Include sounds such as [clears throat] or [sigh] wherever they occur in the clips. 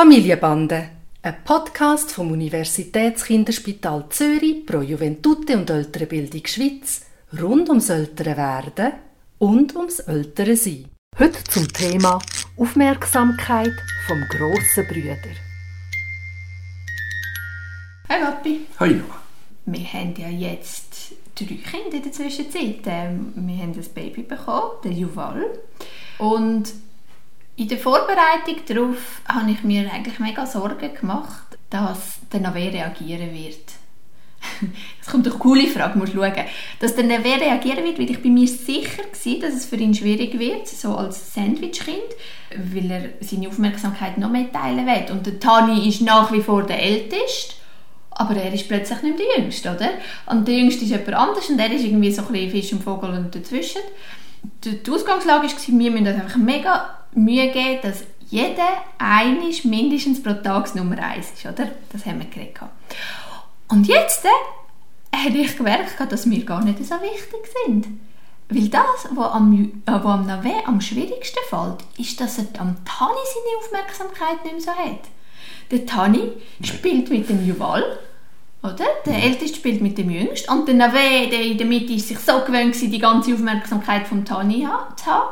Familienbande, ein Podcast vom Universitätskinderspital Zürich pro Juventute und ältere Bildung Schweiz rund ums ältere Werden und ums ältere Sein. Heute zum Thema Aufmerksamkeit vom grossen Brüder. Hi Papi. Hi Noah. Wir haben ja jetzt drei Kinder in der Zwischenzeit. Ähm, wir haben ein Baby bekommen, den Juval. Und in der Vorbereitung darauf habe ich mir eigentlich mega Sorgen gemacht, dass der Nave reagieren wird. [laughs] Es kommt eine coole Frage, musst schauen. Dass der Nave reagieren wird, weil ich bei mir sicher war, dass es für ihn schwierig wird, so als Sandwichkind, weil er seine Aufmerksamkeit noch mehr teilen will. Und der Tani ist nach wie vor der Älteste, aber er ist plötzlich nicht der Jüngste, oder? Und der Jüngste ist jemand anders und er ist irgendwie so ein bisschen Fisch und Vogel und dazwischen. Die Ausgangslage war, wir müssen einfach mega Mühe geben, dass jeder einisch mindestens pro Tag Nummer eins ist, oder? Das haben wir geredet. Und jetzt äh, habe ich gemerkt, dass wir gar nicht so wichtig sind. Weil das, was am, äh, am Nave am schwierigsten fällt, ist, dass er am Tani seine Aufmerksamkeit nicht mehr so hat. Der Tani spielt mit dem Juval, oder? Der. Älteste spielt mit dem Jüngsten. Und der Nave, der in der Mitte, ist sich so gewöhnt, die ganze Aufmerksamkeit vom Tani zu haben.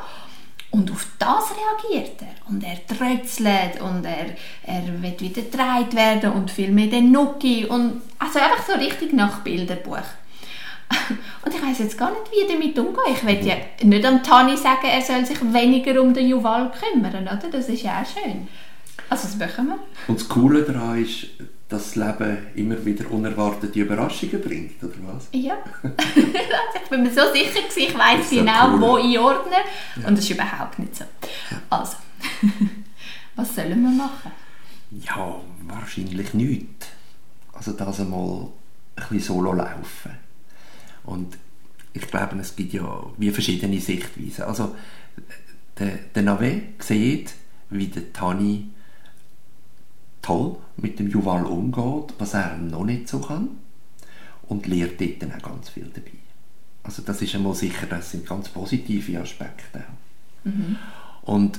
Und auf das reagiert er. Und er trötzelt und er, er wird wieder gedreht werden und viel mehr den Nuki. Und also einfach so richtig nach Bilderbuch. [laughs] Und ich weiß jetzt gar nicht, wie damit umgehen. Ich will ja nicht am Tani sagen, er soll sich weniger um den Juval kümmern, oder? Das ist ja auch schön. Also das machen wir. Und das Coole daran ist, das Leben immer wieder unerwartete Überraschungen bringt, oder was? Ja. [laughs] ich bin mir so sicher, gewesen, ich weiß genau, cool. wo einordnen. Ja. Und das ist überhaupt nicht so. Also, [laughs] was sollen wir machen? Ja, wahrscheinlich nichts. Also das einmal ein bisschen solo laufen. Und ich glaube, es gibt ja wie verschiedene Sichtweisen. Also der, der Nave sieht, wie der Tani toll mit dem Juval umgeht, was er noch nicht so kann und lernt dort dann auch ganz viel dabei. Also das ist einmal sicher, das sind ganz positive Aspekte. Mhm. Und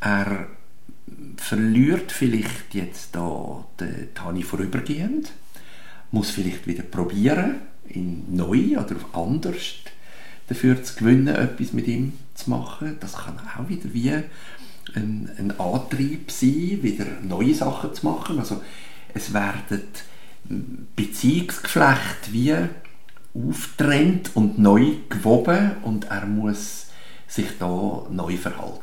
er verliert vielleicht jetzt da den Tani vorübergehend, muss vielleicht wieder probieren, ihn neu oder anders dafür zu gewinnen, etwas mit ihm zu machen. Das kann auch wieder wie ein, ein Antrieb sein, wieder neue Sachen zu machen. Also es werden Beziehungsgeflechte wie auftrennt und neu gewoben und er muss sich da neu verhalten.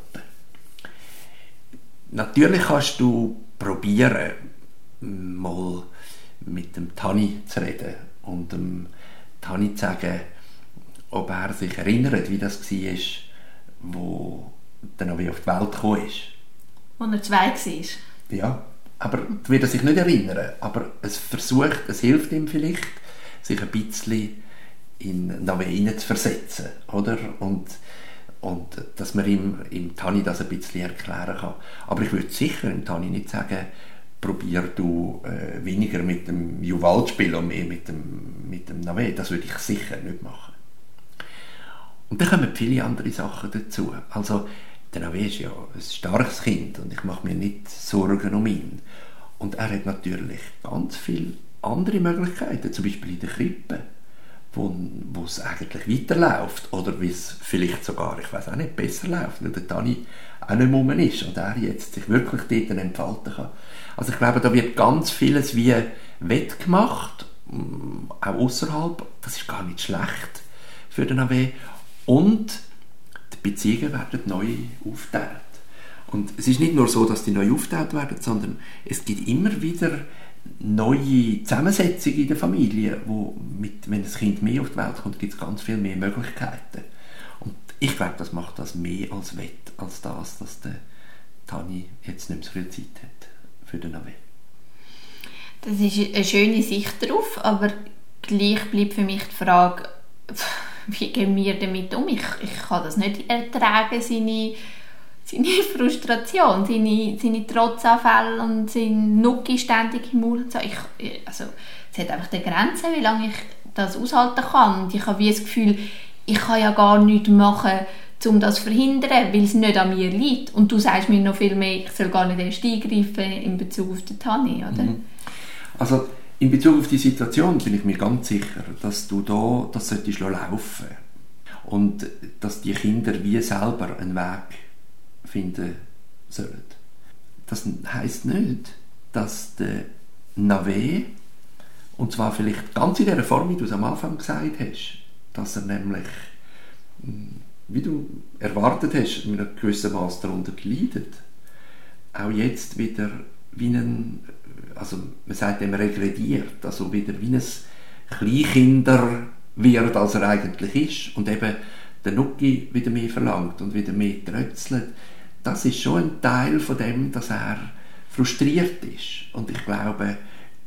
Natürlich kannst du probieren, mal mit dem Tani zu reden und dem Tani zu sagen, ob er sich erinnert, wie das war, wo dann wie auf die Welt gekommen ist. Als er zwei war? Ja, aber wird er sich nicht erinnern. Aber es versucht, es hilft ihm vielleicht, sich ein bisschen in Nave zu versetzen, oder? Und, und dass man ihm, ihm Tani das ein bisschen erklären kann. Aber ich würde sicher ihm Tani nicht sagen, probier du äh, weniger mit dem Juval zu spielen und mehr mit dem, mit dem Nave. Das würde ich sicher nicht machen. Und dann kommen viele andere Sachen dazu. Also der Navi ist ja ein starkes Kind und ich mache mir nicht Sorgen um ihn. Und er hat natürlich ganz viele andere Möglichkeiten, zum Beispiel in der Krippe, wo, wo es eigentlich weiterläuft oder wie es vielleicht sogar, ich weiß auch nicht, besser läuft, weil der Tani auch nicht mehr ist und er jetzt sich wirklich dort entfalten kann. Also ich glaube, da wird ganz vieles wie wettgemacht, mm, auch außerhalb. Das ist gar nicht schlecht für den AW. Und Beziehungen werden neu aufgeteilt. Und es ist nicht nur so, dass die neu aufgeteilt werden, sondern es gibt immer wieder neue Zusammensetzungen in der Familie, wo mit, wenn das Kind mehr auf die Welt kommt, gibt es ganz viel mehr Möglichkeiten. Und ich glaube, das macht das mehr als wett, als das, dass der Tani jetzt nicht mehr so viel Zeit hat für den Navi. Das ist eine schöne Sicht darauf, aber gleich bleibt für mich die Frage, wie gehen wir damit um? Ich, ich kann das nicht ertragen, seine, seine [laughs] Frustration, seine, seine Trotzanfälle und sein Nucki ständig im Mund. Ich, also, es hat einfach eine Grenze, wie lange ich das aushalten kann. Und ich habe wie das Gefühl, ich kann ja gar nichts machen, um das zu verhindern, weil es nicht an mir liegt. Und du sagst mir noch viel mehr, ich soll gar nicht erst eingreifen in Bezug auf den Tanni, oder? Mhm. Also in Bezug auf die Situation bin ich mir ganz sicher, dass du da das solltest laufen und dass die Kinder wie selber einen Weg finden sollen. Das heißt nicht, dass der Nave und zwar vielleicht ganz in der Form, wie du es am Anfang gesagt hast, dass er nämlich hm, wie du erwartet hast, mit einem gewissen Maß darunter leidet, auch jetzt wieder wie ein, also man sagt dem regrediert, also wieder wie ein Kleinkinder wird, als er eigentlich ist und eben der Nuki wieder mehr verlangt und wieder mehr trötzelt, das ist schon ein Teil von dem, dass er frustriert ist. Und ich glaube,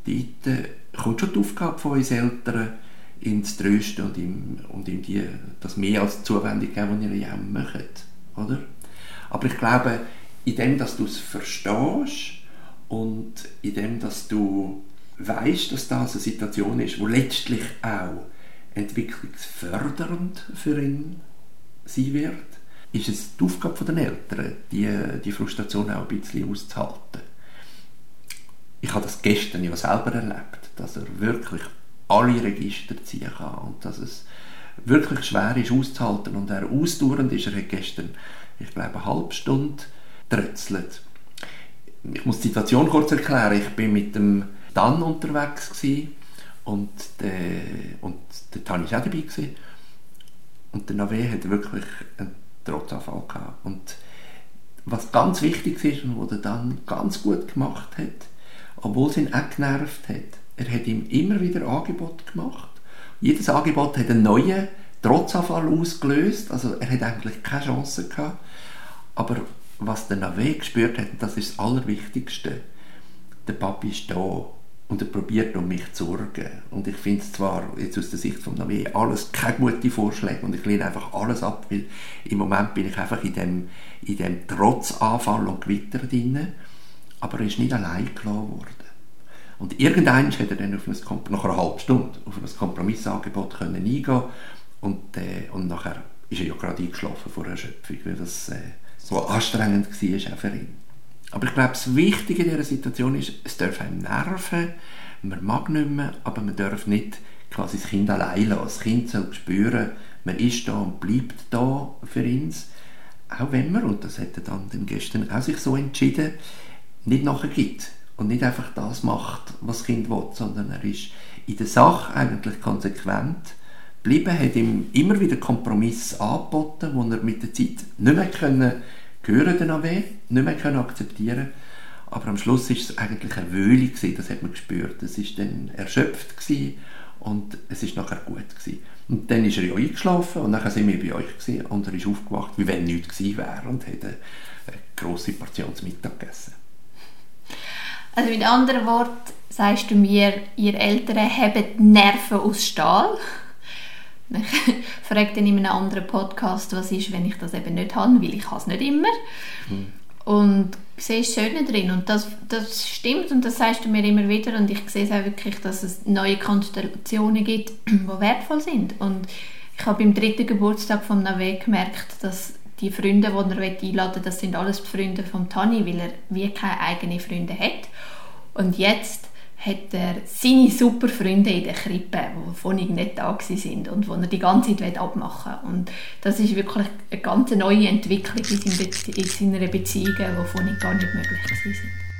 dort kommt schon die Aufgabe von uns Eltern, ihn zu trösten und ihm, und ihm die, das mehr als Zuwendung geben, was ihr ja möchtet. Oder? Aber ich glaube, in dem, dass du es verstehst und in dem, dass du weißt, dass das eine Situation ist, wo letztlich auch entwicklungsfördernd für ihn sein wird, ist es die Aufgabe der Eltern, die, die Frustration auch ein bisschen auszuhalten. Ich habe das gestern ja selber erlebt, dass er wirklich alle Register ziehen kann und dass es wirklich schwer ist auszuhalten und er ausdauernd ist. Er hat gestern, ich glaube, eine halbe Stunde trötzelt. Ich muss die Situation kurz erklären. Ich bin mit dem Dan unterwegs gewesen und der, und der Tani war auch dabei gewesen. und der Nave hat wirklich einen Trotzanfall gehabt. Und was ganz wichtig ist und was er dann ganz gut gemacht hat, obwohl es ihn auch genervt hat, er hat ihm immer wieder Angebot gemacht. Jedes Angebot hat einen neuen Trotzanfall ausgelöst, also er hat eigentlich keine Chance gehabt. Aber was der Nave gespürt hat, das ist das Allerwichtigste, der Papi ist da und er probiert um mich zu sorgen. Und ich finde es zwar jetzt aus der Sicht von Nave alles keine gute Vorschläge und ich lehne einfach alles ab, weil im Moment bin ich einfach in dem, in dem Trotzanfall und Gewitter drin, aber er ist nicht allein gelassen worden. Und irgendwann hat er dann auf ein, nach einer halben Stunde auf ein Kompromissangebot können eingehen und, äh, und nachher ist er ja gerade eingeschlafen vor Erschöpfung, weil das äh, so anstrengend war auch für ihn. Aber ich glaube, das Wichtige in dieser Situation ist, es darf einem nerven, man mag nicht mehr, aber man darf nicht quasi das Kind allein lassen. Das Kind soll spüren, man ist da und bleibt da für uns. Auch wenn man, und das hat er dann gestern auch sich so entschieden, nicht nachher gibt und nicht einfach das macht, was das Kind will, sondern er ist in der Sache eigentlich konsequent geblieben, hat ihm immer wieder Kompromisse angeboten, wo er mit der Zeit nicht mehr können hören können, nicht mehr können akzeptieren aber am Schluss ist es eigentlich eine Wöhle das hat man gespürt. Es ist dann erschöpft und es ist nachher gut gewesen. Und dann ist er ja eingeschlafen und nachher sind wir bei euch gewesen und er ist aufgewacht, wie wenn nichts gewesen wäre und hat eine, eine grosse Portion zum Mittag gegessen. Also mit anderen Worten sagst du mir, ihr Eltern haben Nerven aus Stahl. [laughs] Ich frage dann in einem anderen Podcast, was ist, wenn ich das eben nicht habe, weil ich es nicht immer. Mhm. Und sehe das Schöne drin und das, das stimmt und das sagst du mir immer wieder und ich sehe es auch wirklich, dass es neue Konstellationen gibt, [clears throat] die wertvoll sind und ich habe beim dritten Geburtstag von Nave gemerkt, dass die Freunde, die er einladen will, das sind alles die Freunde von Tani, weil er wie keine eigenen Freunde hat. Und jetzt hat er seine super Freunde in der Krippe, die vorhin nicht da sind und die er die ganze Zeit abmachen will. Und das ist wirklich eine ganz neue Entwicklung in seiner Beziehung, die vorhin gar nicht möglich sind.